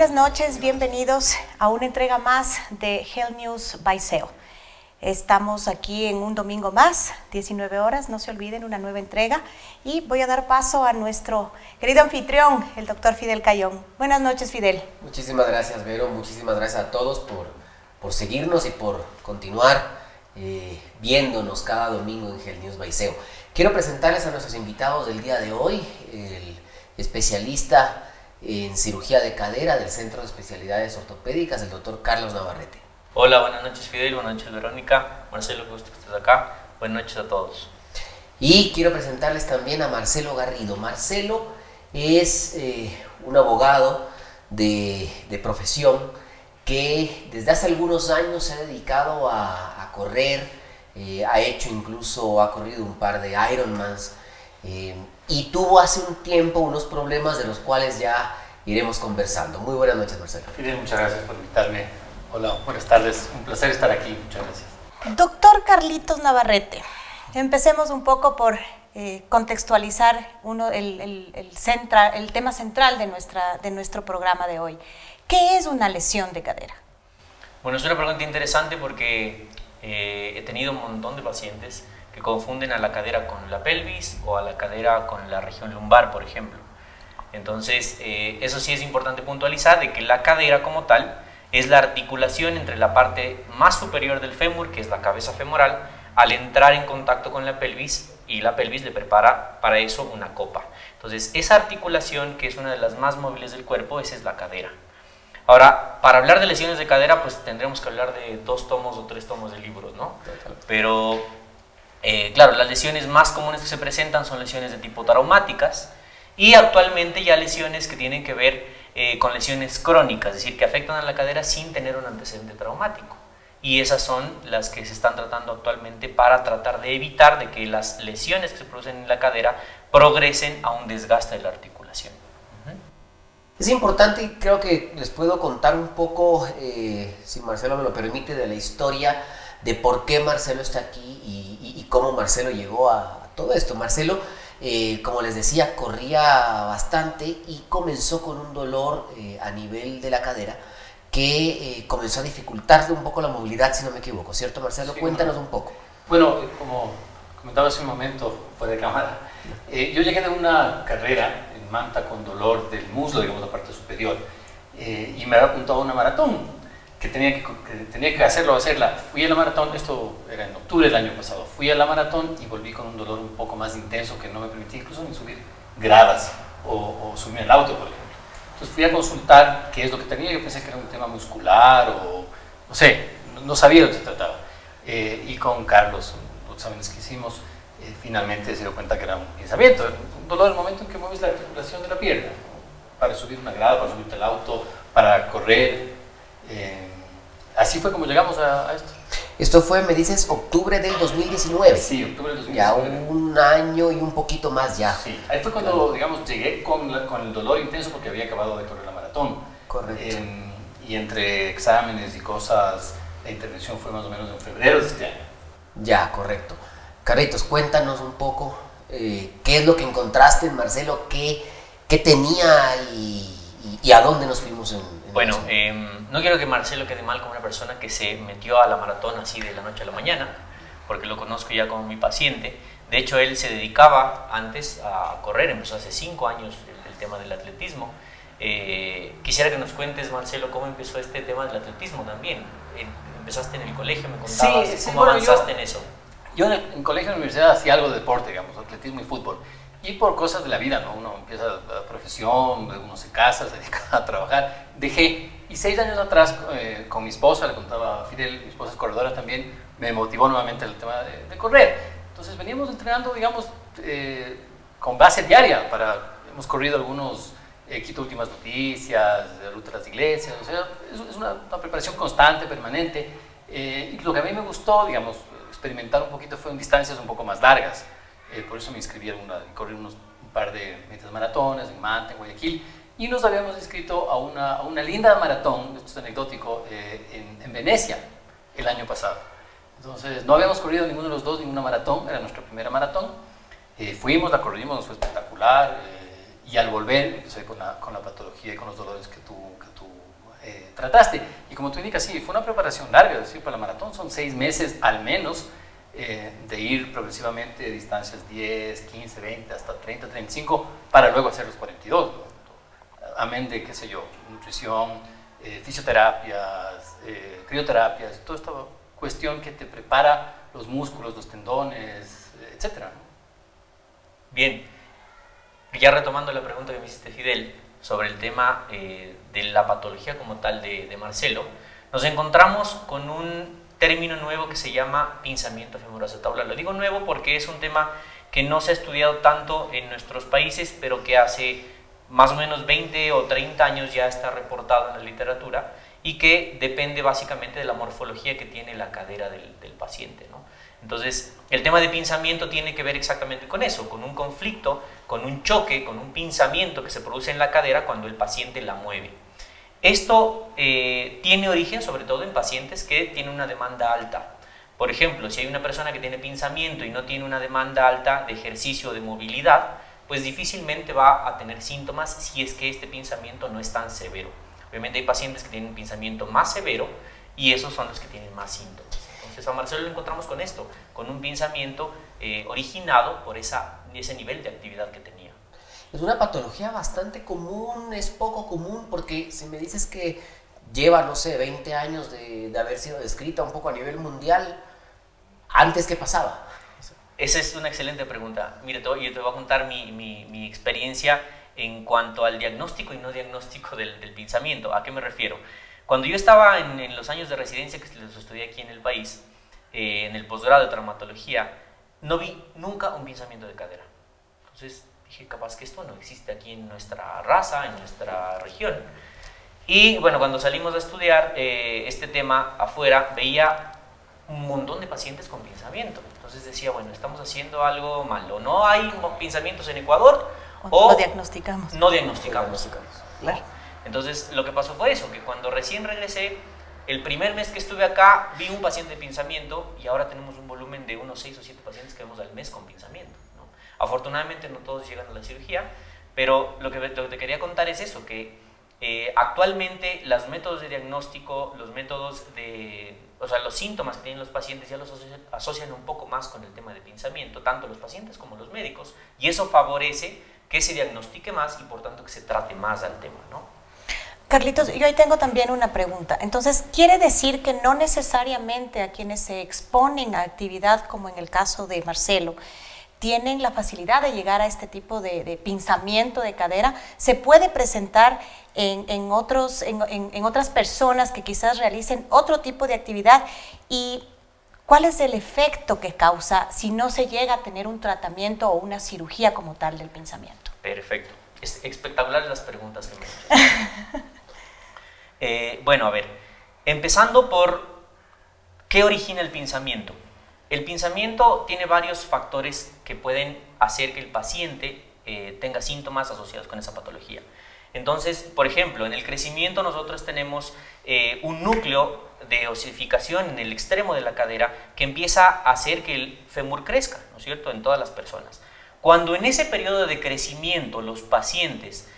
Buenas noches, bienvenidos a una entrega más de Health News by SEO. Estamos aquí en un domingo más, 19 horas, no se olviden, una nueva entrega. Y voy a dar paso a nuestro querido anfitrión, el doctor Fidel Cayón. Buenas noches, Fidel. Muchísimas gracias, Vero. Muchísimas gracias a todos por, por seguirnos y por continuar eh, viéndonos cada domingo en Health News by SEO. Quiero presentarles a nuestros invitados del día de hoy, el especialista en cirugía de cadera del Centro de Especialidades Ortopédicas, el doctor Carlos Navarrete. Hola, buenas noches Fidel, buenas noches Verónica, Marcelo, gusto que estés acá, buenas noches a todos. Y quiero presentarles también a Marcelo Garrido. Marcelo es eh, un abogado de, de, profesión que desde hace algunos años se ha dedicado a, a correr, eh, ha hecho incluso, ha corrido un par de Ironmans, eh, y tuvo hace un tiempo unos problemas de los cuales ya iremos conversando. Muy buenas noches, Marcelo. Muchas gracias por invitarme. Hola, buenas tardes. Un placer estar aquí. Muchas gracias. Doctor Carlitos Navarrete, empecemos un poco por eh, contextualizar uno, el, el, el, centra, el, tema central de, nuestra, de nuestro programa de hoy. ¿Qué es una lesión de cadera? Bueno, es una pregunta interesante porque eh, he tenido un montón de pacientes que confunden a la cadera con la pelvis o a la cadera con la región lumbar, por ejemplo. Entonces, eh, eso sí es importante puntualizar de que la cadera como tal es la articulación entre la parte más superior del fémur, que es la cabeza femoral, al entrar en contacto con la pelvis y la pelvis le prepara para eso una copa. Entonces, esa articulación, que es una de las más móviles del cuerpo, esa es la cadera. Ahora, para hablar de lesiones de cadera, pues tendremos que hablar de dos tomos o tres tomos de libros, ¿no? Pero eh, claro, las lesiones más comunes que se presentan son lesiones de tipo traumáticas y actualmente ya lesiones que tienen que ver eh, con lesiones crónicas, es decir, que afectan a la cadera sin tener un antecedente traumático. Y esas son las que se están tratando actualmente para tratar de evitar de que las lesiones que se producen en la cadera progresen a un desgaste de la articulación. Es importante y creo que les puedo contar un poco, eh, si Marcelo me lo permite, de la historia de por qué Marcelo está aquí y, cómo Marcelo llegó a, todo esto. Marcelo, eh, como les decía, corría bastante y comenzó con un dolor eh, a nivel de la cadera que eh, comenzó a dificultarle un poco la movilidad, si no me equivoco, ¿cierto Marcelo? Sí, Cuéntanos bueno. un poco. Bueno, como comentaba hace un momento fuera de cámara, yo llegué de una carrera en Manta con dolor del muslo, digamos, la parte superior, y me había apuntado a una maratón que tenía que, que tenía que hacerlo, hacerla. Fui a la maratón, esto era en octubre del año pasado, fui a la maratón y volví con un dolor un poco más intenso que no me permitía incluso ni subir gradas o, o subir el auto, por ejemplo. Entonces fui a consultar qué es lo que tenía, yo pensé que era un tema muscular o no sé, no, no sabía de lo que se trataba. Eh, y con Carlos, los exámenes que hicimos, eh, finalmente se dio cuenta que era un pinzamiento, un dolor en el momento en que mueves la articulación de la pierna, para subir una grada, para subirte al auto, para correr. Eh, así fue como llegamos a, a, esto. Esto fue, me dices, octubre del 2019. Sí, octubre del 2019. Ya un año y un poquito más ya. Sí, ahí fue cuando, digamos, llegué con, la, con el dolor intenso porque había acabado de correr la maratón. Correcto. Eh, y entre exámenes y cosas, la intervención fue más o menos en febrero de este año. Ya, correcto. Carlitos, cuéntanos un poco eh, qué es lo que encontraste en Marcelo, qué, qué tenía y, y, y, a dónde nos fuimos en... en bueno, eh, no quiero que Marcelo quede mal como una persona que se metió a la maratón así de la noche a la mañana, porque lo conozco ya como mi paciente. De hecho, él se dedicaba antes a correr, empezó hace cinco años el, el tema del atletismo. Eh, quisiera que nos cuentes, Marcelo, cómo empezó este tema del atletismo también. Empezaste en el colegio, me contabas, sí, sí, ¿cómo bueno, avanzaste yo, en eso? Yo en, el, en colegio y en universidad hacía algo de deporte, digamos, atletismo y fútbol. Y por cosas de la vida, ¿no? Uno empieza la profesión, uno se casa, se dedica a trabajar. Dejé. Y seis años atrás, eh, con mi esposa, le contaba a Fidel, mi esposa es corredora también, me motivó nuevamente el tema de, de correr. Entonces veníamos entrenando, digamos, eh, con base diaria. Para, hemos corrido algunos eh, Quito Últimas Noticias, de Ruta de las Iglesias, o sea, es, es una, una, preparación constante, permanente. Eh, y lo que a mí me gustó, digamos, experimentar un poquito fue en distancias un poco más largas. Eh, por eso me inscribí a una, correr unos un par de metas maratones en Manta, en Guayaquil, y nos habíamos inscrito a una, a una linda maratón, esto es anecdótico, eh, en, en, Venecia el año pasado. Entonces, no habíamos corrido ninguno de los dos ninguna maratón, era nuestra primera maratón. Eh, fuimos, la corrimos, fue espectacular y al volver empecé con la, con la patología y con los dolores que tú, que tú eh, trataste. Y como tú indicas, sí, fue una preparación larga, es decir, para la maratón son seis meses al menos eh, de ir progresivamente de distancias 10, 15, 20, hasta 30, 35, para luego hacer los 42. Amén de, qué sé yo, nutrición, eh, fisioterapias, eh, crioterapias, toda esta cuestión que te prepara los músculos, los tendones, etc. Bien, ya retomando la pregunta que me hiciste Fidel sobre el tema de la patología como tal de, de Marcelo, nos encontramos con un término nuevo que se llama pinzamiento femoroacetabular. Lo digo nuevo porque es un tema que no se ha estudiado tanto en nuestros países, pero que hace más o menos 20 o 30 años ya está reportado en la literatura y que depende básicamente de la morfología que tiene la cadera del, paciente. Entonces, el tema de pinzamiento tiene que ver exactamente con eso, con un conflicto, con un choque, con un pinzamiento que se produce en la cadera cuando el paciente la mueve. Esto eh, tiene origen sobre todo en pacientes que tienen una demanda alta. Por ejemplo, si hay una persona que tiene pinzamiento y no tiene una demanda alta de ejercicio o de movilidad, pues difícilmente va a tener síntomas si es que este pinzamiento no es tan severo. Obviamente hay pacientes que tienen un pinzamiento más severo y esos son los que tienen más síntomas. Entonces a Marcelo lo encontramos con esto, con un pinzamiento eh, originado por ese nivel de actividad que tenía. Es una patología bastante común, es poco común, porque si me dices que lleva, no sé, 20 años de, haber sido descrita un poco a nivel mundial, ¿antes qué pasaba? Esa es una excelente pregunta. Mire, yo te voy a contar mi, mi, experiencia en cuanto al diagnóstico y no diagnóstico del, del pensamiento. ¿A qué me refiero? Cuando yo estaba en, los años de residencia que los estudié aquí en el país, eh, en el posgrado de traumatología, no vi nunca un pensamiento de cadera. Entonces, dije, capaz que esto no existe aquí en nuestra raza, en nuestra región. Y bueno, cuando salimos a estudiar eh, este tema afuera, veía un montón de pacientes con pensamiento. Entonces decía, bueno, estamos haciendo algo malo. No hay pensamientos en Ecuador o, no diagnosticamos. No diagnosticamos. Entonces lo que pasó fue eso, que cuando recién regresé, el primer mes que estuve acá, vi un paciente de pensamiento y ahora tenemos un volumen de unos 6 o 7 pacientes que vemos al mes con pensamiento. Afortunadamente no todos llegan a la cirugía, pero lo que, te quería contar es eso, que eh, actualmente los métodos de diagnóstico, los métodos de, o sea, los síntomas que tienen los pacientes ya los asocian, un poco más con el tema de pensamiento, tanto los pacientes como los médicos, y eso favorece que se diagnostique más y por tanto que se trate más al tema, ¿no? Carlitos, yo ahí tengo también una pregunta. Entonces, ¿quiere decir que no necesariamente a quienes se exponen a actividad, como en el caso de Marcelo, tienen la facilidad de llegar a este tipo de, pinzamiento de cadera, se puede presentar en, otros, en, otras personas que quizás realicen otro tipo de actividad y cuál es el efecto que causa si no se llega a tener un tratamiento o una cirugía como tal del pinzamiento. Perfecto. Es espectacular las preguntas que me han eh, bueno, a ver, empezando por qué origina el pinzamiento. El pinzamiento tiene varios factores que pueden hacer que el paciente eh, tenga síntomas asociados con esa patología. Entonces, por ejemplo, en el crecimiento nosotros tenemos eh, un núcleo de osificación en el extremo de la cadera que empieza a hacer que el fémur crezca, ¿no es cierto?, en todas las personas. Cuando en ese periodo de crecimiento los pacientes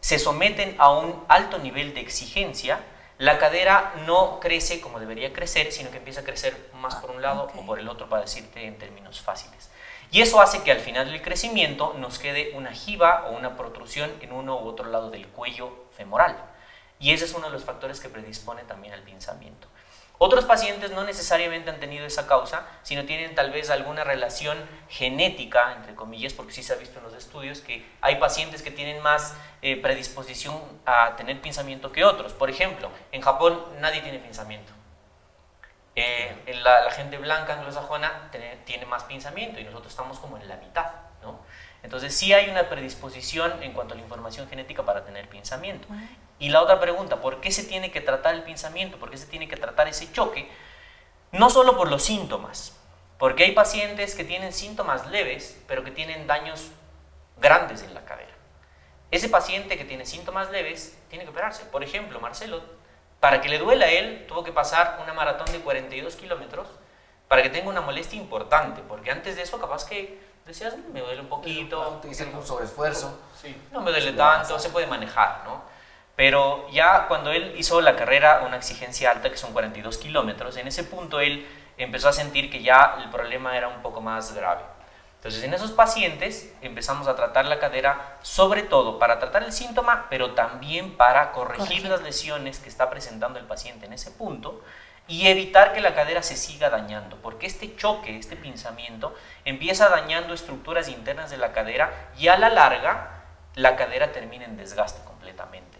se someten a un alto nivel de exigencia, la cadera no crece como debería crecer, sino que empieza a crecer más por un lado o por el otro, para decirte en términos fáciles. Y eso hace que al final del crecimiento nos quede una jiba o una protrusión en uno u otro lado del cuello femoral. Y ese es uno de los factores que predispone también al pinzamiento. Otros pacientes no necesariamente han tenido esa causa, sino tienen tal vez alguna relación genética, entre comillas, porque sí se ha visto en los estudios que hay pacientes que tienen más eh, predisposición a tener pinzamiento que otros. Por ejemplo, en Japón nadie tiene pinzamiento. Eh, la, gente blanca anglosajona tiene, tiene más pinzamiento y nosotros estamos como en la mitad. ¿no? Entonces sí hay una predisposición en cuanto a la información genética para tener pinzamiento. Y la otra pregunta, ¿por qué se tiene que tratar el pinzamiento? ¿Por qué se tiene que tratar ese choque? No solo por los síntomas, porque hay pacientes que tienen síntomas leves, pero que tienen daños grandes en la cadera. Ese paciente que tiene síntomas leves tiene que operarse. Por ejemplo, Marcelo, para que le duela a él, tuvo que pasar una maratón de 42 kilómetros para que tenga una molestia importante, porque antes de eso capaz que decías, me duele un poquito. Te hice algún sobreesfuerzo. Sí. No me duele tanto, se puede manejar, ¿no? Pero ya cuando él hizo la carrera, una exigencia alta que son 42 kilómetros, en ese punto él empezó a sentir que ya el problema era un poco más grave. Entonces, en esos pacientes empezamos a tratar la cadera, sobre todo para tratar el síntoma, pero también para corregir, las lesiones que está presentando el paciente en ese punto y evitar que la cadera se siga dañando, porque este choque, este pinzamiento, empieza dañando estructuras internas de la cadera y a la larga la cadera termina en desgaste completamente.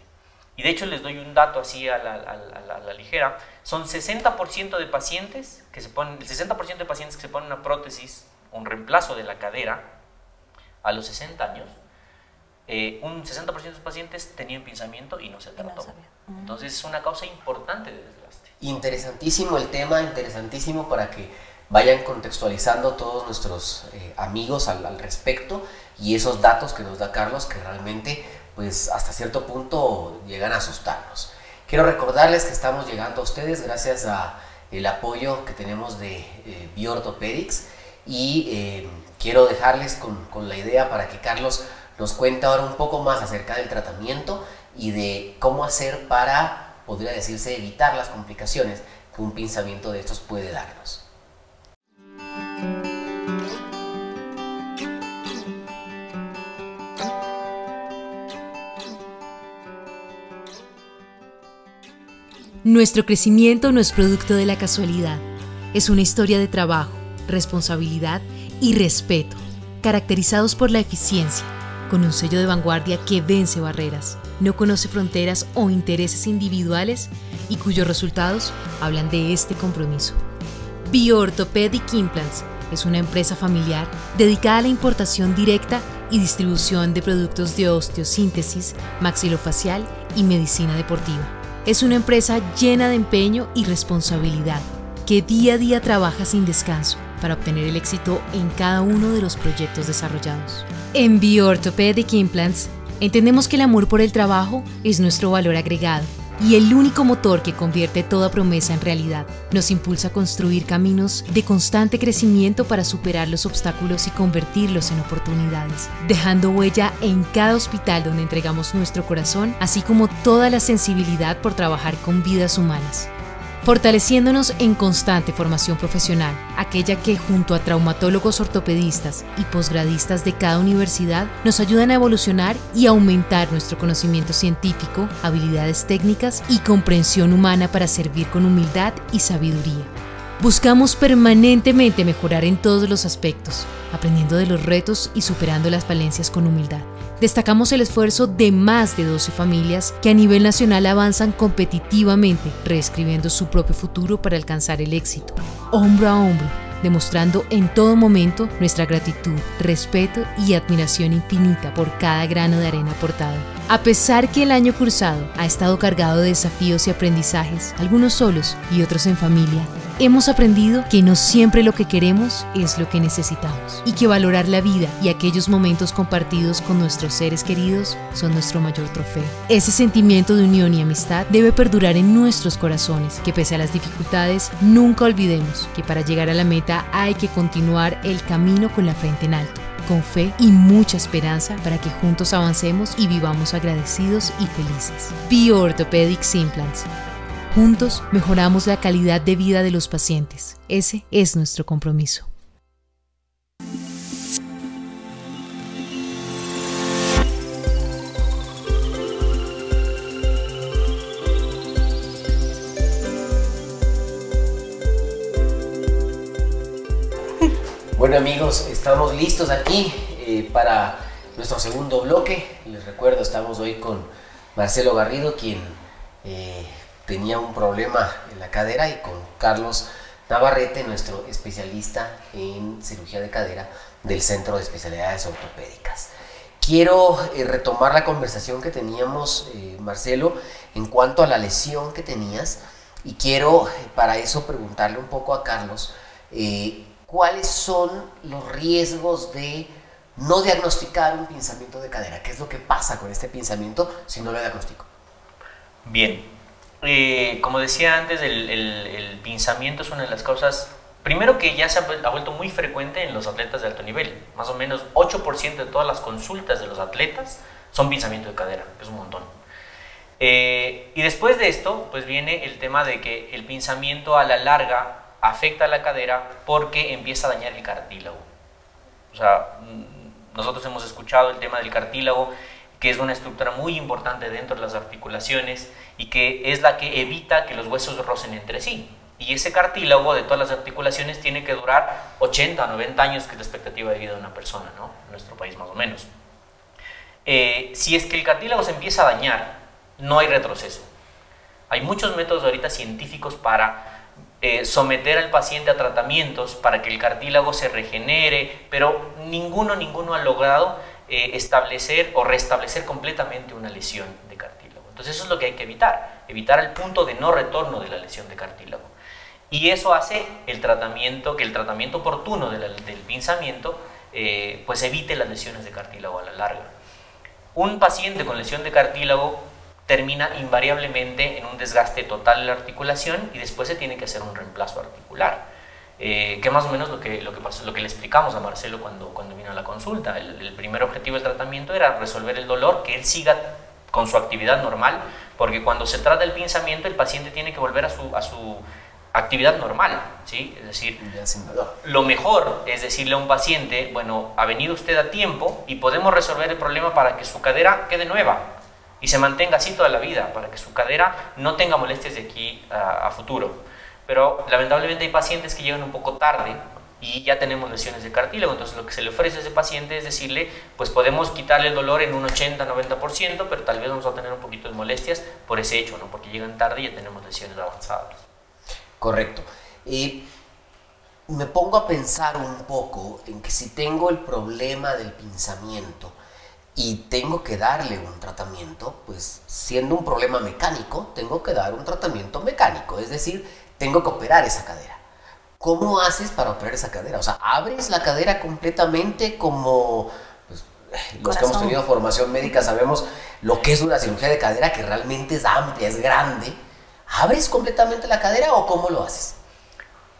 Y de hecho les doy un dato así a la, ligera, son 60% de pacientes que se ponen, el 60% de pacientes que se ponen una prótesis un reemplazo de la cadera a los 60 años, eh, un 60% de los pacientes tenían pinzamiento y no se trató. Entonces es una causa importante de desgaste. Interesantísimo el tema, interesantísimo para que vayan contextualizando todos nuestros eh, amigos al, al, respecto y esos datos que nos da Carlos que realmente pues hasta cierto punto llegan a asustarnos. Quiero recordarles que estamos llegando a ustedes gracias a el apoyo que tenemos de eh, y eh, quiero dejarles con, con, la idea para que Carlos nos cuente ahora un poco más acerca del tratamiento y de cómo hacer para, podría decirse, evitar las complicaciones que un pinzamiento de estos puede darnos. Nuestro crecimiento no es producto de la casualidad, es una historia de trabajo responsabilidad y respeto, caracterizados por la eficiencia, con un sello de vanguardia que vence barreras, no conoce fronteras o intereses individuales y cuyos resultados hablan de este compromiso. BioOrthopedic Implants es una empresa familiar dedicada a la importación directa y distribución de productos de osteosíntesis, maxilofacial y medicina deportiva. Es una empresa llena de empeño y responsabilidad que día a día trabaja sin descanso para obtener el éxito en cada uno de los proyectos desarrollados. En BioOrthopedic Implants, entendemos que el amor por el trabajo es nuestro valor agregado y el único motor que convierte toda promesa en realidad. Nos impulsa a construir caminos de constante crecimiento para superar los obstáculos y convertirlos en oportunidades, dejando huella en cada hospital donde entregamos nuestro corazón, así como toda la sensibilidad por trabajar con vidas humanas fortaleciéndonos en constante formación profesional, aquella que junto a traumatólogos ortopedistas y posgradistas de cada universidad nos ayudan a evolucionar y aumentar nuestro conocimiento científico, habilidades técnicas y comprensión humana para servir con humildad y sabiduría. Buscamos permanentemente mejorar en todos los aspectos, aprendiendo de los retos y superando las falencias con humildad. Destacamos el esfuerzo de más de 12 familias que a nivel nacional avanzan competitivamente, reescribiendo su propio futuro para alcanzar el éxito, hombro a hombro, demostrando en todo momento nuestra gratitud, respeto y admiración infinita por cada grano de arena aportado. A pesar que el año cursado ha estado cargado de desafíos y aprendizajes, algunos solos y otros en familia, Hemos aprendido que no siempre lo que queremos es lo que necesitamos y que valorar la vida y aquellos momentos compartidos con nuestros seres queridos son nuestro mayor trofeo. Ese sentimiento de unión y amistad debe perdurar en nuestros corazones, que pese a las dificultades nunca olvidemos que para llegar a la meta hay que continuar el camino con la frente en alto con fe y mucha esperanza para que juntos avancemos y vivamos agradecidos y felices. Bio Orthopedic Implants Juntos mejoramos la calidad de vida de los pacientes. Ese es nuestro compromiso. Bueno amigos, estamos listos aquí eh, para nuestro segundo bloque. Les recuerdo, estamos hoy con Marcelo Garrido, quien eh, tenía un problema en la cadera y con Carlos Navarrete, nuestro especialista en cirugía de cadera del Centro de Especialidades Ortopédicas. Quiero eh, retomar la conversación que teníamos, eh, Marcelo, en cuanto a la lesión que tenías y quiero eh, para eso preguntarle un poco a Carlos cuáles son los riesgos de no diagnosticar un pinzamiento de cadera. ¿Qué es lo que pasa con este pinzamiento si no lo diagnostico? Bien, eh, como decía antes, el, el, pinzamiento es una de las causas Primero que ya se ha vuelto muy frecuente en los atletas de alto nivel. Más o menos 8% de todas las consultas de los atletas son pinzamiento de cadera, que es un montón. Eh, y después de esto, pues viene el tema de que el pinzamiento a la larga afecta a la cadera porque empieza a dañar el cartílago. O sea, mm, nosotros hemos escuchado el tema del cartílago, que es una estructura muy importante dentro de las articulaciones y que es la que evita que los huesos rocen entre sí. Y ese cartílago de todas las articulaciones tiene que durar 80 a 90 años, que es la expectativa de vida de una persona, ¿no? En nuestro país más o menos. Eh, si es que el cartílago se empieza a dañar, no hay retroceso. Hay muchos métodos ahorita científicos para eh, someter al paciente a tratamientos para que el cartílago se regenere, pero ninguno, ninguno ha logrado eh, establecer o restablecer completamente una lesión de cartílago. Entonces eso es lo que hay que evitar, evitar el punto de no retorno de la lesión de cartílago. Y eso hace el tratamiento, que el tratamiento oportuno del pinzamiento eh, pues evite las lesiones de cartílago a la larga. Un paciente con lesión de cartílago termina invariablemente en un desgaste total de la articulación y después se tiene que hacer un reemplazo articular. Eh, que más o menos lo que, lo, que pasó, lo que le explicamos a Marcelo cuando, cuando vino a la consulta. El, el, primer objetivo del tratamiento era resolver el dolor, que él siga con su actividad normal, porque cuando se trata del pinzamiento el paciente tiene que volver a su, a su actividad normal, ¿sí? Es decir, lo mejor es decirle a un paciente, bueno, ha venido usted a tiempo y podemos resolver el problema para que su cadera quede nueva y se mantenga así toda la vida, para que su cadera no tenga molestias de aquí a, a futuro. Pero lamentablemente hay pacientes que llegan un poco tarde y ya tenemos lesiones de cartílago, entonces lo que se le ofrece a ese paciente es decirle, pues podemos quitarle el dolor en un 80-90%, pero tal vez vamos a tener un poquito de molestias por ese hecho, ¿no? porque llegan tarde y ya tenemos lesiones avanzadas. Correcto. Y me pongo a pensar un poco en que si tengo el problema del pinzamiento y tengo que darle un tratamiento, pues siendo un problema mecánico, tengo que dar un tratamiento mecánico, es decir, tengo que operar esa cadera. ¿Cómo haces para operar esa cadera? O sea, abres la cadera completamente como pues, los que hemos tenido formación médica sabemos lo que es una cirugía de cadera que realmente es amplia, es grande ¿Abres completamente la cadera o cómo lo haces?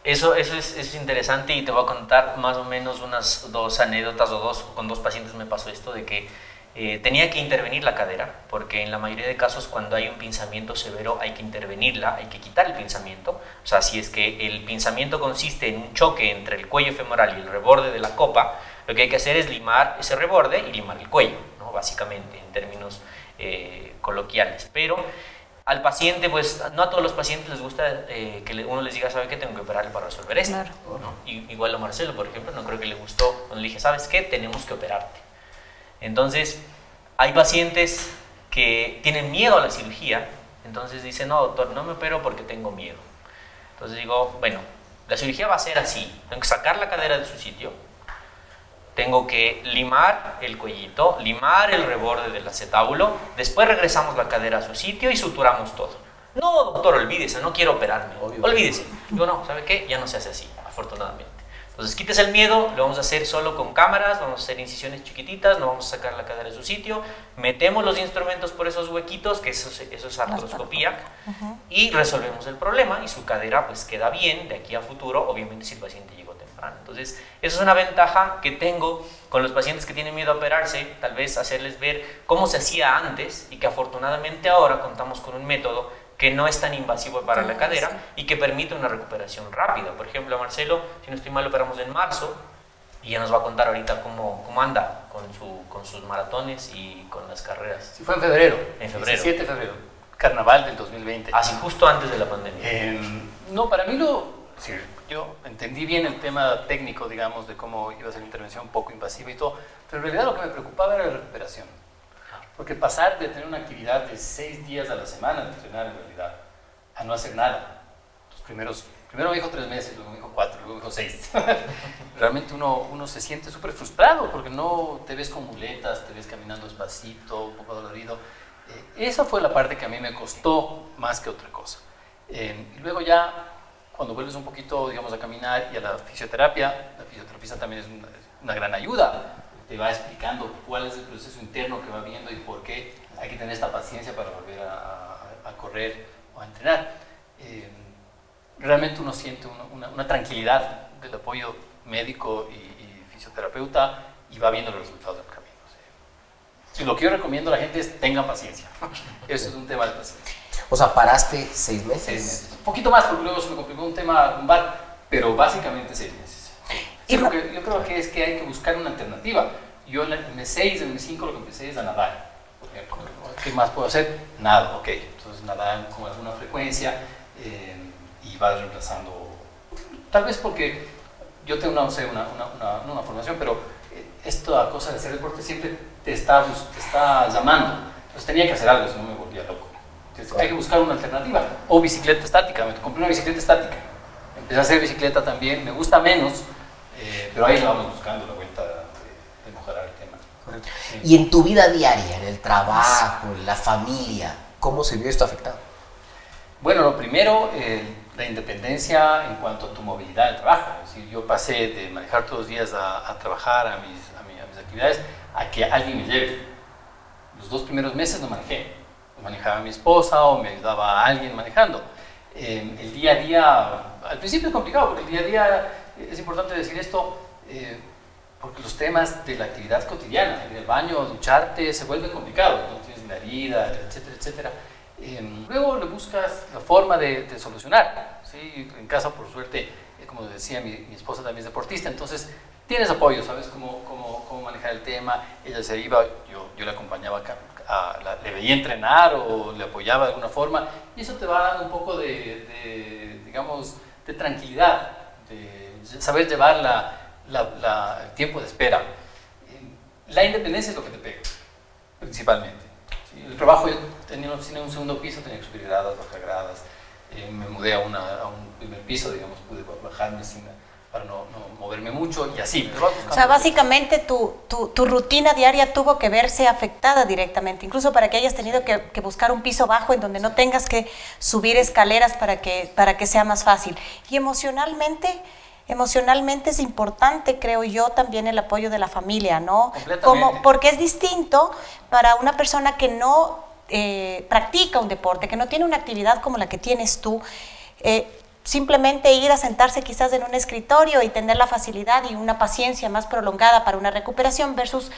Eso, eso es, es, interesante y te voy a contar más o menos unas dos anécdotas o dos, con dos pacientes me pasó esto de que eh, tenía que intervenir la cadera, porque en la mayoría de casos cuando hay un pinzamiento severo hay que intervenirla, hay que quitar el pinzamiento. O sea, si es que el pinzamiento consiste en un choque entre el cuello femoral y el reborde de la copa, lo que hay que hacer es limar ese reborde y limar el cuello, ¿no? básicamente en términos eh, coloquiales. Pero al paciente, pues no a todos los pacientes les gusta eh, que uno les diga, ¿sabe qué? Tengo que operarle para resolver esto. ¿no? igual a Marcelo, por ejemplo, no creo que le gustó cuando le dije, ¿sabes qué? Tenemos que operarte. Entonces, hay pacientes que tienen miedo a la cirugía, entonces dicen, no, doctor, no me opero porque tengo miedo. Entonces digo, bueno, la cirugía va a ser así, tengo que sacar la cadera de su sitio, tengo que limar el cuellito, limar el reborde del acetábulo, después regresamos la cadera a su sitio y suturamos todo. No, doctor, olvídese, no quiero operarme. Olvídese. Digo, no, ¿sabe qué? Ya no se hace así, afortunadamente. Entonces, quites el miedo, lo vamos a hacer solo con cámaras, vamos a hacer incisiones chiquititas, no vamos a sacar la cadera de su sitio, metemos los instrumentos por esos huequitos, que eso, eso es artroscopía, y resolvemos el problema y su cadera pues queda bien de aquí a futuro, obviamente si el paciente llegó entonces, eso es una ventaja que tengo con los pacientes que tienen miedo a operarse, tal vez hacerles ver cómo se hacía antes y que afortunadamente ahora contamos con un método que no es tan invasivo para la cadera y que permite una recuperación rápida. Por ejemplo, a Marcelo, si no estoy mal, operamos en marzo y ya nos va a contar ahorita cómo, cómo anda con, su, con sus maratones y con las carreras. Sí, fue en febrero. En febrero. 17 de febrero. Carnaval del 2020. Así, justo antes de la pandemia. Eh, no, para mí lo, Sí, yo entendí bien el tema técnico, digamos, de cómo iba a ser la intervención poco invasiva y todo, pero en realidad lo que me preocupaba era la recuperación. Porque pasar de tener una actividad de seis días a la semana de entrenar en realidad a no hacer nada. Los primeros, primero me dijo tres meses, luego me dijo cuatro, luego me dijo seis. Realmente uno, uno se siente súper frustrado porque no te ves con muletas, te ves caminando despacito, un poco dolorido. Eh, esa fue la parte que a mí me costó más que otra cosa. Eh, y luego ya cuando vuelves un poquito, digamos, a caminar y a la fisioterapia, la fisioterapista también es una, gran ayuda. Te va explicando cuál es el proceso interno que va viendo y por qué hay que tener esta paciencia para volver a, correr o a entrenar. Eh, realmente uno siente una, una, tranquilidad del apoyo médico y, fisioterapeuta y va viendo los resultados del camino. Y lo que yo recomiendo a la gente es tengan paciencia. Eso es un tema de paciencia. O sea, paraste seis meses. Seis meses. Un poquito más porque luego se me complicó un tema lumbar, pero básicamente seis meses. Sí, lo que yo creo que es que hay que buscar una alternativa. Yo en el mes 6, en el mes 5 lo que empecé es a nadar. ¿Qué más puedo hacer? Nada, ok. Entonces nadar con alguna frecuencia eh, y va reemplazando. Tal vez porque yo tengo una, no sé, una, una, una, formación, pero eh, esta cosa de hacer deporte siempre te está, te está llamando. Entonces tenía que hacer algo, si no me volvía loco. Entonces, hay que buscar una alternativa. O bicicleta estática. Me compré una bicicleta estática. Empecé a hacer bicicleta también. Me gusta menos, eh, pero ahí vamos buscando la vuelta de, mejorar el tema. Y en tu vida diaria, en el trabajo, en la familia, ¿cómo se vio esto afectado? Bueno, lo primero, eh, la independencia en cuanto a tu movilidad de trabajo. Es decir, yo pasé de manejar todos los días a, trabajar, a mis, a, mis, actividades, a que alguien me lleve. Los dos primeros meses no manejé. Manejaba a mi esposa o me ayudaba a alguien manejando. Eh, el día a día, al principio es complicado, porque el día a día es importante decir esto, eh, porque los temas de la actividad cotidiana, ir al baño, ducharte, se vuelven complicados. No tienes una herida, etcétera, etcétera. Em, luego le buscas la forma de, solucionar. ¿sí? En casa, por suerte, eh, como decía, mi, mi, esposa también es deportista, entonces tienes apoyo, sabes cómo, cómo, cómo manejar el tema. Ella se iba, yo, yo le acompañaba, a, le veía entrenar o le apoyaba de alguna forma, y eso te va dando un poco de, de digamos, de tranquilidad, de saber llevar la, la, el tiempo de espera. La independencia es lo que te pega, principalmente. El trabajo, yo tenía una oficina en un segundo piso, tenía que subir gradas, bajar gradas. Eh, me mudé a, una, a, un primer piso, digamos, pude bajarme sin, para no, no, moverme mucho y así. O sea, básicamente tu, tu, tu, rutina diaria tuvo que verse afectada directamente, incluso para que hayas tenido que, que, buscar un piso bajo en donde no tengas que subir escaleras para que, para que sea más fácil. Y emocionalmente emocionalmente es importante, creo yo, también el apoyo de la familia, ¿no? Como, porque es distinto para una persona que no eh, practica un deporte, que no tiene una actividad como la que tienes tú. Eh, simplemente ir a sentarse quizás en un escritorio y tener la facilidad y una paciencia más prolongada para una recuperación versus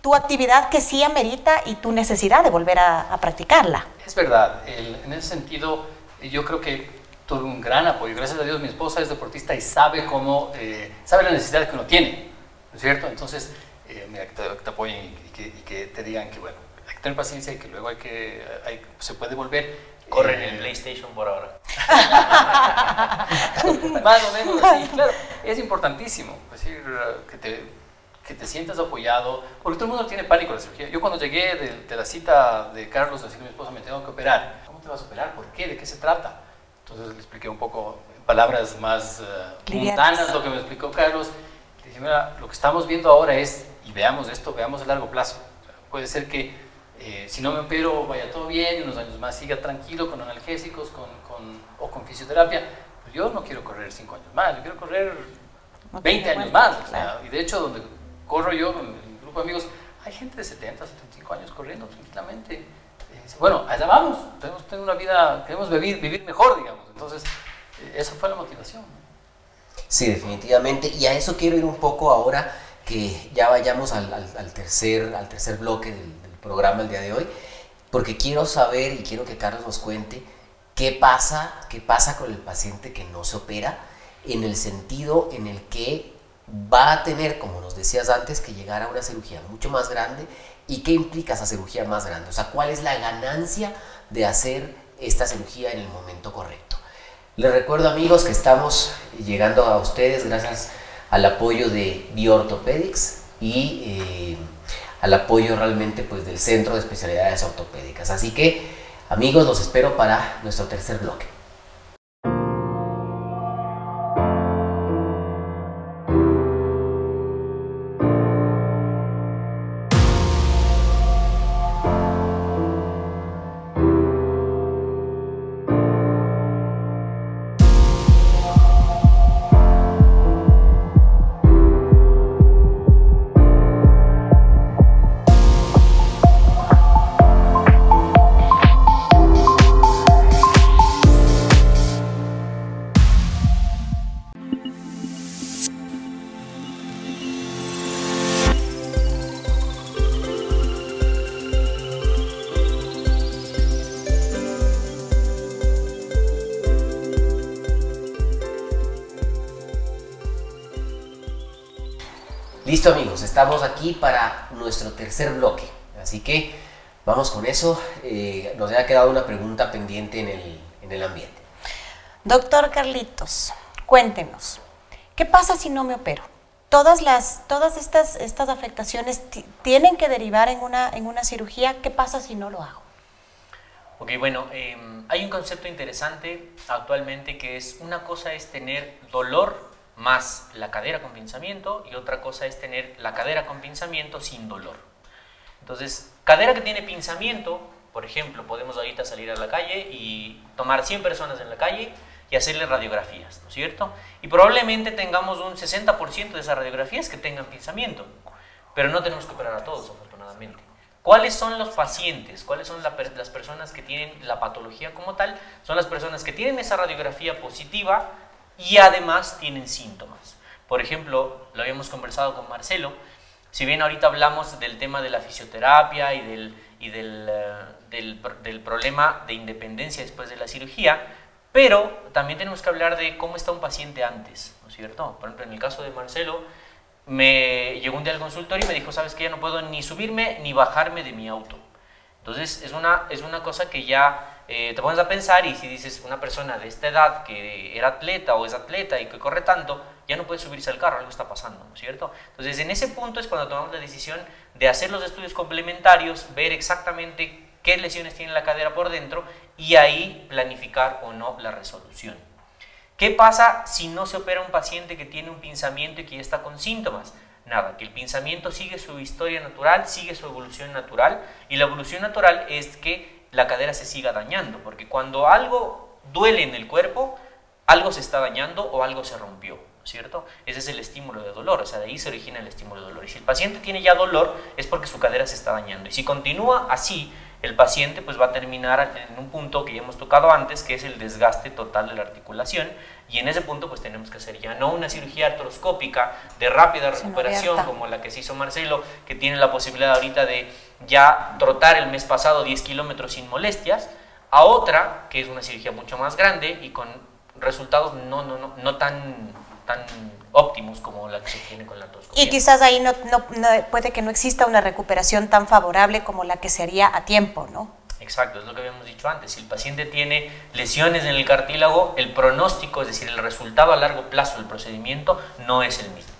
tu actividad que sí amerita y tu necesidad de volver a, practicarla. Es verdad, en ese sentido yo creo que tuve un gran apoyo. Gracias a Dios mi esposa es deportista y sabe cómo, eh, sabe la necesidad que uno tiene, ¿no es cierto? Entonces, eh, mira, que te, apoyen y que, te digan que, bueno, hay que tener paciencia y que luego hay que, se puede volver. Corren en el PlayStation por ahora. Más o menos así, claro. Es importantísimo, es decir, que te, que te sientas apoyado, porque todo el mundo tiene pánico a la cirugía. Yo cuando llegué de, la cita de Carlos, decirle a mi esposa, me tengo que operar. ¿Cómo te vas a operar? ¿Por qué? ¿De qué se trata? Entonces le expliqué un poco en palabras más uh, mundanas lo que me explicó Carlos. Le dije, mira, lo que estamos viendo ahora es, y veamos esto, veamos a largo plazo. puede ser que eh, si no me opero vaya todo bien unos años más siga tranquilo con analgésicos con, con, o con fisioterapia. Pues yo no quiero correr 5 años más, yo quiero correr 20 años más. y de hecho, donde corro yo con mi grupo de amigos, hay gente de 70, 75 años corriendo tranquilamente bueno, allá vamos, tenemos una vida, queremos vivir, vivir mejor, digamos. Entonces, eh, eso fue la motivación. Sí, definitivamente. Y a eso quiero ir un poco ahora que ya vayamos al, tercer, al tercer bloque del, programa el día de hoy, porque quiero saber y quiero que Carlos nos cuente qué pasa, qué pasa con el paciente que no se opera en el sentido en el que va a tener, como nos decías antes, que llegar a una cirugía mucho más grande ¿Y qué implica esa cirugía más grande? O sea, ¿cuál es la ganancia de hacer esta cirugía en el momento correcto? Les recuerdo amigos que estamos llegando a ustedes gracias al apoyo de Bioorthopedics y eh, al apoyo realmente pues, del Centro de Especialidades Ortopédicas. Así que amigos, los espero para nuestro tercer bloque. Listo amigos, estamos aquí para nuestro tercer bloque. Así que vamos con eso. Eh, nos ha quedado una pregunta pendiente en el, en el ambiente. Doctor Carlitos, cuéntenos, ¿qué pasa si no me opero? Todas, las, todas estas, estas afectaciones tienen que derivar en una, en una cirugía. ¿Qué pasa si no lo hago? Ok, bueno, em, hay un concepto interesante actualmente que es una cosa es tener dolor más la cadera con pinzamiento y otra cosa es tener la cadera con pinzamiento sin dolor. Entonces, cadera que tiene pinzamiento, por ejemplo, podemos ahorita salir a la calle y tomar 100 personas en la calle y hacerle radiografías, ¿no es cierto? Y probablemente tengamos un 60% de esas radiografías que tengan pinzamiento, pero no tenemos que operar a todos, afortunadamente. ¿Cuáles son los pacientes? ¿Cuáles son las personas que tienen la patología como tal? Son las personas que tienen esa radiografía positiva y además tienen síntomas. Por ejemplo, lo habíamos conversado con Marcelo, si bien ahorita hablamos del tema de la fisioterapia y del, y del, eh, del, del problema de independencia después de la cirugía, pero también tenemos que hablar de cómo está un paciente antes, ¿no es cierto? Por ejemplo, en el caso de Marcelo, me llegó un día al consultorio y me dijo, sabes que ya no puedo ni subirme ni bajarme de mi auto. Entonces es una, es una cosa que ya eh, te pones a pensar y si dices una persona de esta edad que era atleta o es atleta y que corre tanto, ya no puede subirse al carro, algo está pasando, ¿no es cierto? Entonces en ese punto es cuando tomamos la decisión de hacer los estudios complementarios, ver exactamente qué lesiones tiene la cadera por dentro y ahí planificar o no la resolución. ¿Qué pasa si no se opera un paciente que tiene un pinzamiento y que ya está con síntomas? Nada, que el pinzamiento sigue su historia natural, sigue su evolución natural y la evolución natural es que la cadera se siga dañando, porque cuando algo duele en el cuerpo, algo se está dañando o algo se rompió, ¿cierto? Ese es el estímulo de dolor, o sea, de ahí se origina el estímulo de dolor. Y si el paciente tiene ya dolor, es porque su cadera se está dañando. Y si continúa así, el paciente pues va a terminar en un punto que ya hemos tocado antes, que es el desgaste total de la articulación, y en ese punto pues tenemos que hacer ya no una cirugía artroscópica de rápida recuperación como la que se hizo Marcelo, que tiene la posibilidad ahorita de ya trotar el mes pasado 10 kilómetros sin molestias, a otra que es una cirugía mucho más grande y con resultados no, no, no, no tan, tan óptimos como la que se tiene con la artroscopía. Y quizás ahí no, no, puede que no exista una recuperación tan favorable como la que se haría a tiempo, ¿no? Exacto, es lo que habíamos dicho antes. Si el paciente tiene lesiones en el cartílago, el pronóstico, es decir, el resultado a largo plazo del procedimiento no es el mismo.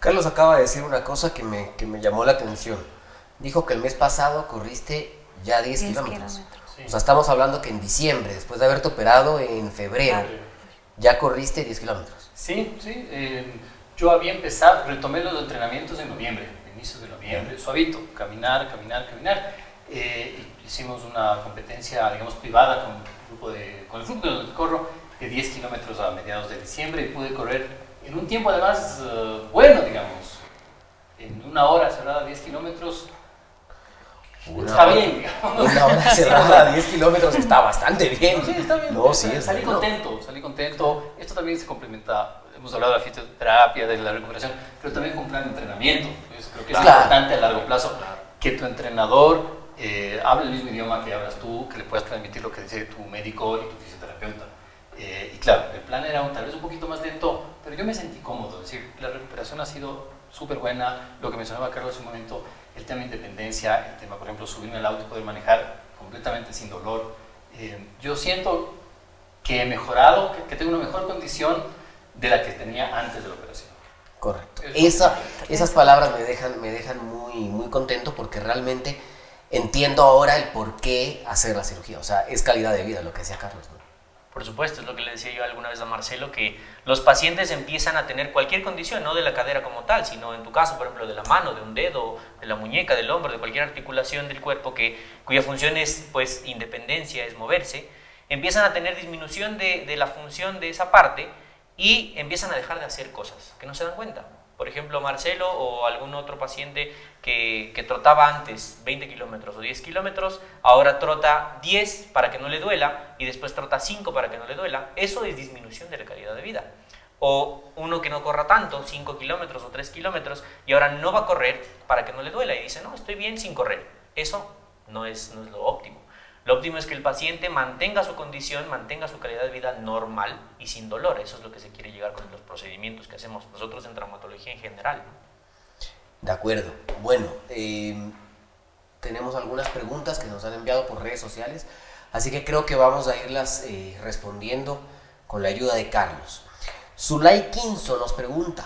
Carlos acaba de decir una cosa que me, que me llamó la atención. Dijo que el mes pasado corriste ya 10, kilómetros. O sea, estamos hablando que en diciembre, después de haberte operado en febrero, ya corriste 10 kilómetros. Sí, sí. Eh, yo había empezado, retomé los entrenamientos en noviembre, inicios de noviembre, suavito, caminar, caminar, caminar. Eh, hicimos una competencia, digamos, privada con el grupo de, con el grupo de corro de 10 kilómetros a mediados de diciembre y pude correr en un tiempo además eh, bueno, digamos. En una hora cerrada 10 kilómetros está bien, digamos. Una hora cerrada 10 kilómetros está bastante bien. Sí, está bien. No, sí, salí contento, salí contento. Esto también se complementa, hemos hablado de la fisioterapia, de la recuperación, pero también con plan de entrenamiento. creo que es importante a largo plazo que tu entrenador eh, hable el mismo idioma que hablas tú, que le puedas transmitir lo que dice tu médico y tu fisioterapeuta. Eh, y claro, el plan era un, tal vez un poquito más lento, pero yo me sentí cómodo, es decir, la recuperación ha sido súper buena, lo que mencionaba Carlos hace un momento, el tema de independencia, el tema, por ejemplo, subirme al auto y poder manejar completamente sin dolor. Eh, yo siento que he mejorado, que, tengo una mejor condición de la que tenía antes de la operación. Correcto. Esa, esas palabras me dejan, me dejan muy, muy contento porque realmente entiendo ahora el por qué hacer la cirugía. O sea, es calidad de vida lo que decía Carlos. Por supuesto, es lo que le decía yo alguna vez a Marcelo, que los pacientes empiezan a tener cualquier condición, no de la cadera como tal, sino en tu caso, por ejemplo, de la mano, de un dedo, de la muñeca, del hombro, de cualquier articulación del cuerpo que, cuya función es pues independencia, es moverse, empiezan a tener disminución de, de la función de esa parte y empiezan a dejar de hacer cosas que no se dan cuenta. Por ejemplo, Marcelo o algún otro paciente que, trotaba antes 20 kilómetros o 10 kilómetros, ahora trota 10 para que no le duela y después trota 5 para que no le duela. Eso es disminución de la calidad de vida. O uno que no corra tanto, 5 kilómetros o 3 kilómetros, y ahora no va a correr para que no le duela y dice, no, estoy bien sin correr. Eso no es, no es lo óptimo. Lo óptimo es que el paciente mantenga su condición, mantenga su calidad de vida normal y sin dolor. Eso es lo que se quiere llegar con los procedimientos que hacemos nosotros en traumatología en general. De acuerdo. Bueno, em, tenemos algunas preguntas que nos han enviado por redes sociales, así que creo que vamos a irlas eh, respondiendo con la ayuda de Carlos. Zulay Quinzo nos pregunta,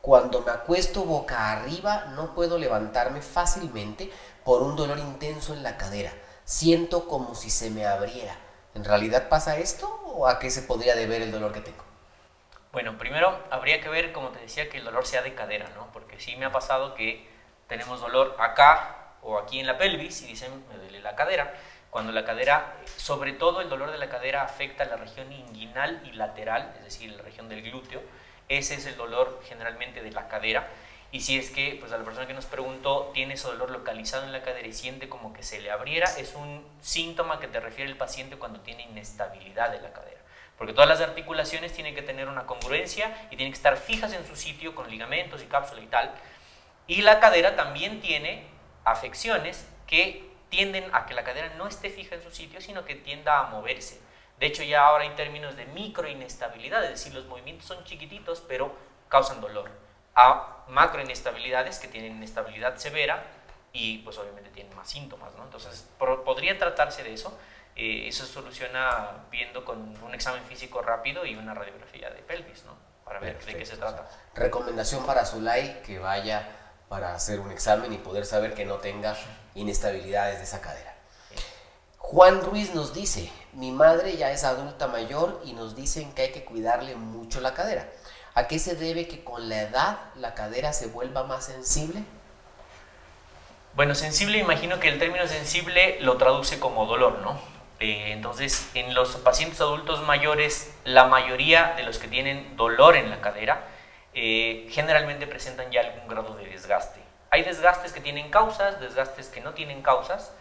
cuando me acuesto boca arriba no puedo levantarme fácilmente por un dolor intenso en la cadera. Siento como si se me abriera. ¿En realidad pasa esto o a qué se podría deber el dolor que tengo? Bueno, primero habría que ver, como te decía, que el dolor sea de cadera, ¿no? Porque sí me ha pasado que tenemos dolor acá o aquí en la pelvis y dicen me duele la cadera. Cuando la cadera, sobre todo el dolor de la cadera afecta la región inguinal y lateral, es decir, la región del glúteo, ese es el dolor generalmente de la cadera. Y si es que, pues a la persona que nos preguntó tiene ese dolor localizado en la cadera y siente como que se le abriera, es un síntoma que te refiere el paciente cuando tiene inestabilidad de la cadera. Porque todas las articulaciones tienen que tener una congruencia y tienen que estar fijas en su sitio con ligamentos y cápsula y tal. Y la cadera también tiene afecciones que tienden a que la cadera no esté fija en su sitio, sino que tienda a moverse. De hecho, ya ahora hay términos de microinestabilidad, es decir, los movimientos son chiquititos, pero causan dolor. A macroinestabilidades que tienen inestabilidad severa y pues obviamente tienen más síntomas, ¿no? Entonces, podría tratarse de eso. Eh, eso se soluciona viendo con un examen físico rápido y una radiografía de pelvis, ¿no? Para ver de qué se trata. Recomendación para Zulay que vaya para hacer un examen y poder saber que no tenga inestabilidades de esa cadera. Juan Ruiz nos dice, mi madre ya es adulta mayor y nos dicen que hay que cuidarle mucho la cadera. ¿A qué se debe que con la edad la cadera se vuelva más sensible? Bueno, sensible imagino que el término sensible lo traduce como dolor, ¿no? Eh, entonces, en los pacientes adultos mayores, la mayoría de los que tienen dolor en la cadera, eh, generalmente presentan ya algún grado de desgaste. Hay desgastes que tienen causas, desgastes que no tienen causas,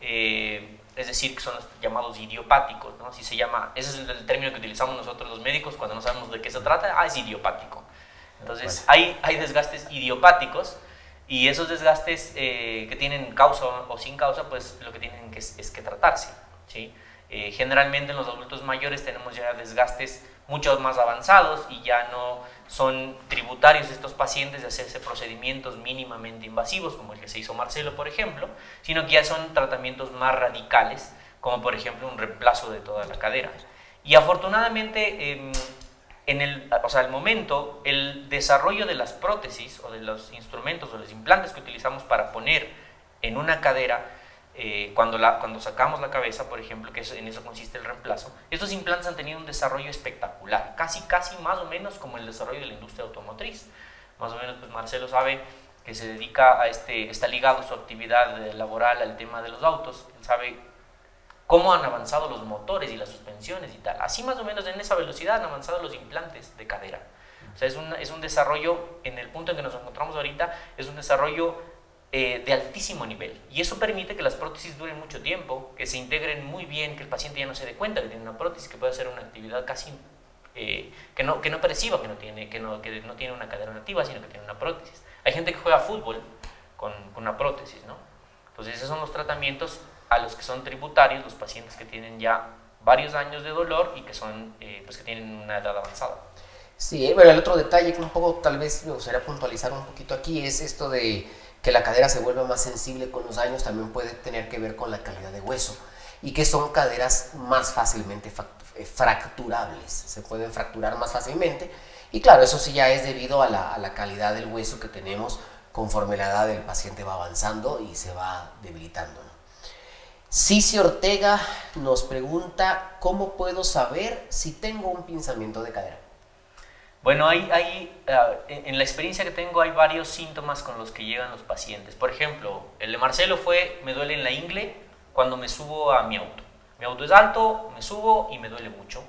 eh, es decir, que son los llamados idiopáticos, ¿no? Así se llama, ese es el, término que utilizamos nosotros los médicos cuando no sabemos de qué se trata, ah, es idiopático. Entonces, hay, hay desgastes idiopáticos y esos desgastes eh, que tienen causa o, sin causa, pues lo que tienen que es, que tratarse, ¿sí? generalmente en los adultos mayores tenemos ya desgastes mucho más avanzados y ya no son tributarios de estos pacientes de hacerse procedimientos mínimamente invasivos, como el que se hizo Marcelo, por ejemplo, sino que ya son tratamientos más radicales, como por ejemplo un reemplazo de toda la cadera. Y afortunadamente, em, en el, o sea, al momento, el desarrollo de las prótesis o de los instrumentos o los implantes que utilizamos para poner en una cadera eh, cuando, la, cuando sacamos la cabeza, por ejemplo, que en eso consiste el reemplazo, estos implantes han tenido un desarrollo espectacular, casi, casi más o menos como el desarrollo de la industria automotriz. Más o menos, pues Marcelo sabe que se dedica a este, está ligado su actividad laboral al tema de los autos, él sabe cómo han avanzado los motores y las suspensiones y tal. Así más o menos en esa velocidad han avanzado los implantes de cadera. O sea, es un, es un desarrollo, en el punto en que nos encontramos ahorita, es un desarrollo eh, de altísimo nivel. Y eso permite que las prótesis duren mucho tiempo, que se integren muy bien, que el paciente ya no se dé cuenta que tiene una prótesis, que puede hacer una actividad casi eh, que, no, que no perciba que no, tiene, que, no, que no tiene una cadera nativa, sino que tiene una prótesis. Hay gente que juega fútbol con, con una prótesis, ¿no? Entonces esos son los tratamientos a los que son tributarios los pacientes que tienen ya varios años de dolor y que, son, eh, pues que tienen una edad avanzada. Sí, bueno, el otro detalle que un poco tal vez me gustaría puntualizar un poquito aquí es esto de que la cadera se vuelva más sensible con los años también puede tener que ver con la calidad de hueso y que son caderas más fácilmente eh, fracturables, se pueden fracturar más fácilmente y claro, eso sí ya es debido a la, calidad del hueso que tenemos conforme la edad del paciente va avanzando y se va debilitando. Cici Ortega nos pregunta, ¿cómo puedo saber si tengo un pinzamiento de cadera? Bueno, hay, hay, en la experiencia que tengo hay varios síntomas con los que llegan los pacientes. Por ejemplo, el de Marcelo fue, me duele en la ingle cuando me subo a mi auto. Mi auto es alto, me subo y me duele mucho.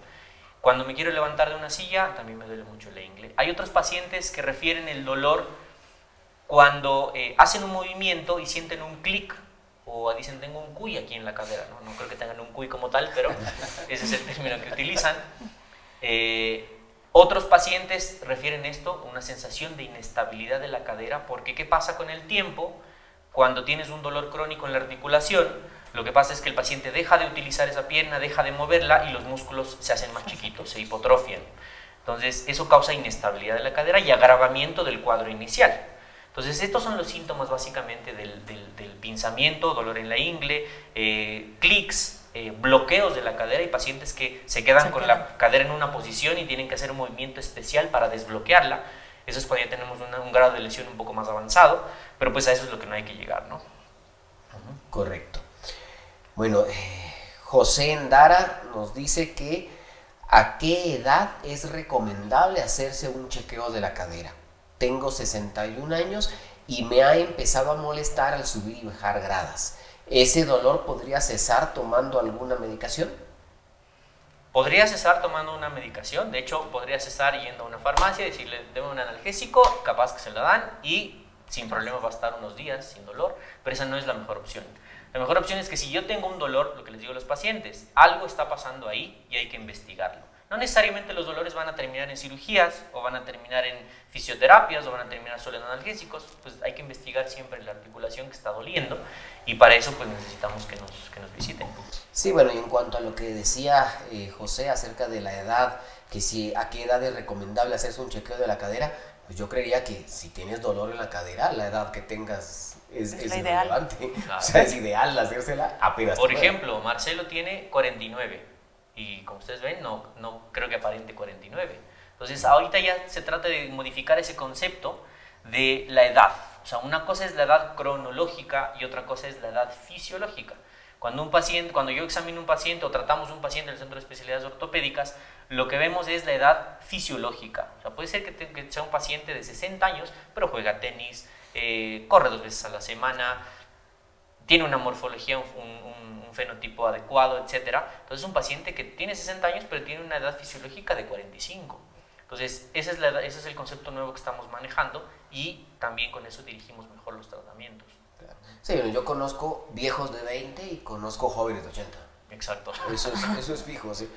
Cuando me quiero levantar de una silla, también me duele mucho la ingle. Hay otros pacientes que refieren el dolor cuando eh, hacen un movimiento y sienten un clic o dicen tengo un cuy aquí en la cadera. ¿no? no creo que tengan un cuy como tal, pero ese es el término que utilizan. Eh, otros pacientes refieren esto, una sensación de inestabilidad de la cadera, porque ¿qué pasa con el tiempo? Cuando tienes un dolor crónico en la articulación, lo que pasa es que el paciente deja de utilizar esa pierna, deja de moverla y los músculos se hacen más chiquitos, se hipotrofian. Entonces, eso causa inestabilidad de la cadera y agravamiento del cuadro inicial. Entonces, estos son los síntomas básicamente del, del, pinzamiento, dolor en la ingle, eh, clics, eh, bloqueos de la cadera y pacientes que se quedan con la cadera en una posición y tienen que hacer un movimiento especial para desbloquearla. Eso es cuando ya tenemos un grado de lesión un poco más avanzado, pero pues a eso es lo que no hay que llegar, ¿no? Correcto. Bueno, eh, José Endara nos dice que a qué edad es recomendable hacerse un chequeo de la cadera tengo 61 años y me ha empezado a molestar al subir y bajar gradas. ¿Ese dolor podría cesar tomando alguna medicación? Podría cesar tomando una medicación, de hecho podría cesar yendo a una farmacia, decirle, deme un analgésico, capaz que se lo dan y sin problema va a estar unos días sin dolor, pero esa no es la mejor opción. La mejor opción es que si yo tengo un dolor, lo que les digo a los pacientes, algo está pasando ahí y hay que investigarlo. No necesariamente los dolores van a terminar en cirugías o van a terminar en fisioterapias o van a terminar solo en analgésicos, pues hay que investigar siempre la articulación que está doliendo y para eso pues necesitamos que nos, que nos visiten. Sí, bueno, y en cuanto a lo que decía eh, José acerca de la edad, que si a qué edad es recomendable hacerse un chequeo de la cadera, pues yo creería que si tienes dolor en la cadera, la edad que tengas es, es, es ideal. O sea, es ideal hacérsela apenas. Por ejemplo, Marcelo tiene 49 y como ustedes ven, no, no creo que aparente 49. Entonces, ahorita ya se trata de modificar ese concepto de la edad. O sea, una cosa es la edad cronológica y otra cosa es la edad fisiológica. Cuando, un paciente, cuando yo examino un paciente o tratamos un paciente en el centro de especialidades ortopédicas, lo que vemos es la edad fisiológica. O sea, puede ser que, sea un paciente de 60 años, pero juega tenis, eh, corre dos veces a la semana, tiene una morfología, un fenotipo adecuado, etc. Entonces es un paciente que tiene 60 años pero tiene una edad fisiológica de 45. Entonces ese es, la ese es el concepto nuevo que estamos manejando y también con eso dirigimos mejor los tratamientos. Sí, yo conozco viejos de 20 y conozco jóvenes de 80. Exacto. Eso es, eso es fijo, sí.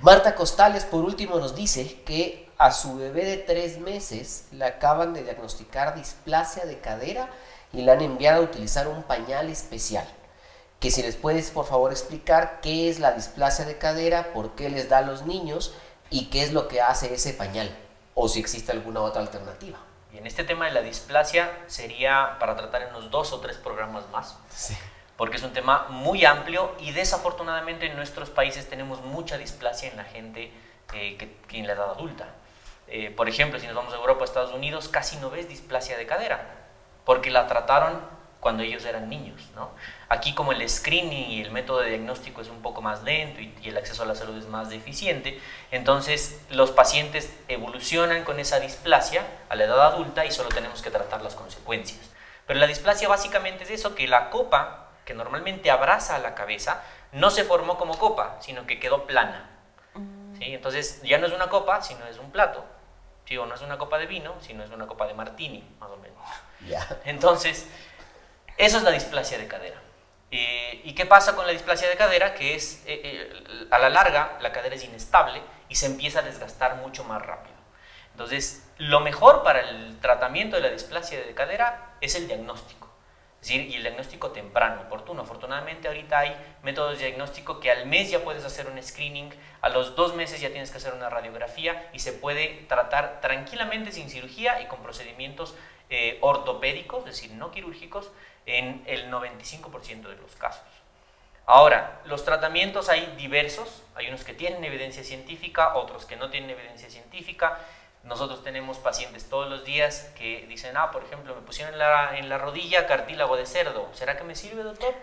Marta Costales, por último, nos dice que a su bebé de tres meses le acaban de diagnosticar displasia de cadera y le han enviado a utilizar un pañal especial que si les puedes por favor explicar qué es la displasia de cadera, por qué les da a los niños y qué es lo que hace ese pañal o si existe alguna otra alternativa. Y en este tema de la displasia sería para tratar en unos dos o tres programas más. Porque es un tema muy amplio y desafortunadamente en nuestros países tenemos mucha displasia en la gente eh, que, en la edad adulta. Eh, por ejemplo, si nos vamos a Europa, Estados Unidos, casi no ves displasia de cadera, porque la trataron cuando ellos eran niños. ¿no? Aquí como el screening y el método de diagnóstico es un poco más lento y, el acceso a la salud es más deficiente, entonces los pacientes evolucionan con esa displasia a la edad adulta y solo tenemos que tratar las consecuencias. Pero la displasia básicamente es eso, que la copa que normalmente abraza a la cabeza no se formó como copa, sino que quedó plana. ¿sí? Entonces ya no es una copa, sino es un plato. ¿sí? O no es una copa de vino, sino es una copa de martini, más o menos. Entonces, eso es la displasia de cadera. Eh, ¿Y qué pasa con la displasia de cadera? Que es, eh, eh, a la larga, la cadera es inestable y se empieza a desgastar mucho más rápido. Entonces, lo mejor para el tratamiento de la displasia de cadera es el diagnóstico. Es decir, y el diagnóstico temprano, oportuno. Afortunadamente ahorita hay métodos de diagnóstico que al mes ya puedes hacer un screening, a los dos meses ya tienes que hacer una radiografía y se puede tratar tranquilamente sin cirugía y con procedimientos ortopédicos, es decir, no quirúrgicos, en el 95% de los casos. Ahora, los tratamientos hay diversos, hay unos que tienen evidencia científica, otros que no tienen evidencia científica. Nosotros tenemos pacientes todos los días que dicen, ah, por ejemplo, me pusieron en la, en la rodilla cartílago de cerdo, ¿será que me sirve, doctor?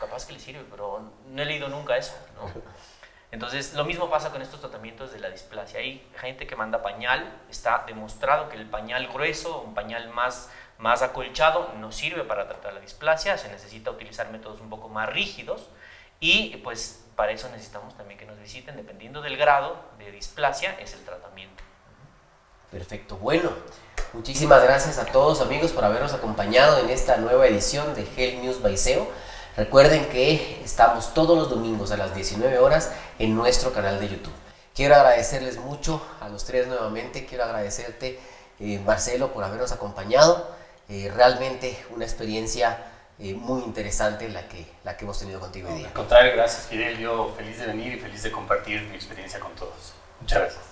Capaz que le sirve, pero no he leído nunca eso. Entonces, lo mismo pasa con estos tratamientos de la displasia. Hay gente que manda pañal, está demostrado que el pañal grueso, un pañal más más acolchado no sirve para tratar la displasia, se necesita utilizar métodos un poco más rígidos y pues para eso necesitamos también que nos visiten, dependiendo del grado de displasia, es el tratamiento. Perfecto, bueno, muchísimas gracias a todos amigos por habernos acompañado en esta nueva edición de Health News Baiseo. Recuerden que estamos todos los domingos a las 19 horas en nuestro canal de YouTube. Quiero agradecerles mucho a los tres nuevamente, quiero agradecerte eh, Marcelo por habernos acompañado. Eh, realmente una experiencia eh, muy interesante la que, la que hemos tenido contigo hoy día. Al contrario, gracias Fidel, yo feliz de venir y feliz de compartir mi experiencia con todos. Muchas gracias.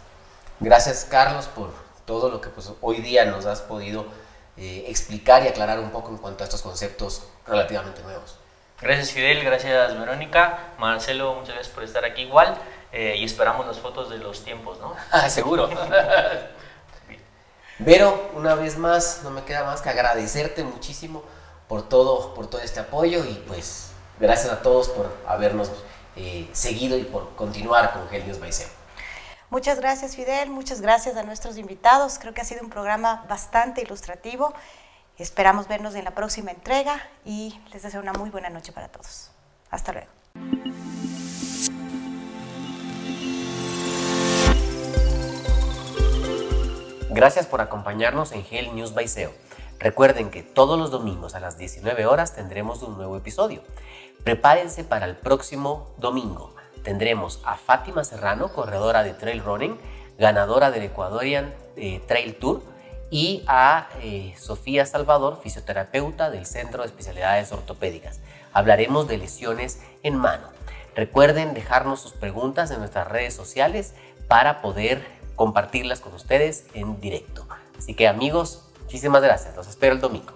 Gracias Carlos por todo lo que pues, hoy día nos has podido eh, explicar y aclarar un poco en cuanto a estos conceptos relativamente nuevos. Gracias Fidel, gracias Verónica, Marcelo, muchas gracias por estar aquí igual eh, y esperamos las fotos de los tiempos, ¿no? Ah, seguro. Vero, una vez más, no me queda más que agradecerte muchísimo por todo, por todo este apoyo y pues gracias a todos por habernos eh, seguido y por continuar con Gelios Baiseo. Muchas gracias Fidel, muchas gracias a nuestros invitados. Creo que ha sido un programa bastante ilustrativo. Esperamos vernos en la próxima entrega y les deseo una muy buena noche para todos. Hasta luego. Gracias por acompañarnos en Hell News by. Recuerden que todos los domingos a las 19 horas tendremos un nuevo episodio. Prepárense para el próximo domingo. Tendremos a Fátima Serrano, corredora de trail running, ganadora del Ecuadorian eh, Trail Tour, y a eh, Sofía Salvador, fisioterapeuta del Centro de Especialidades Ortopédicas. Hablaremos de lesiones en mano. Recuerden dejarnos sus preguntas en nuestras redes sociales para poder compartirlas con ustedes en directo. Así que amigos, muchísimas gracias. Los espero el domingo.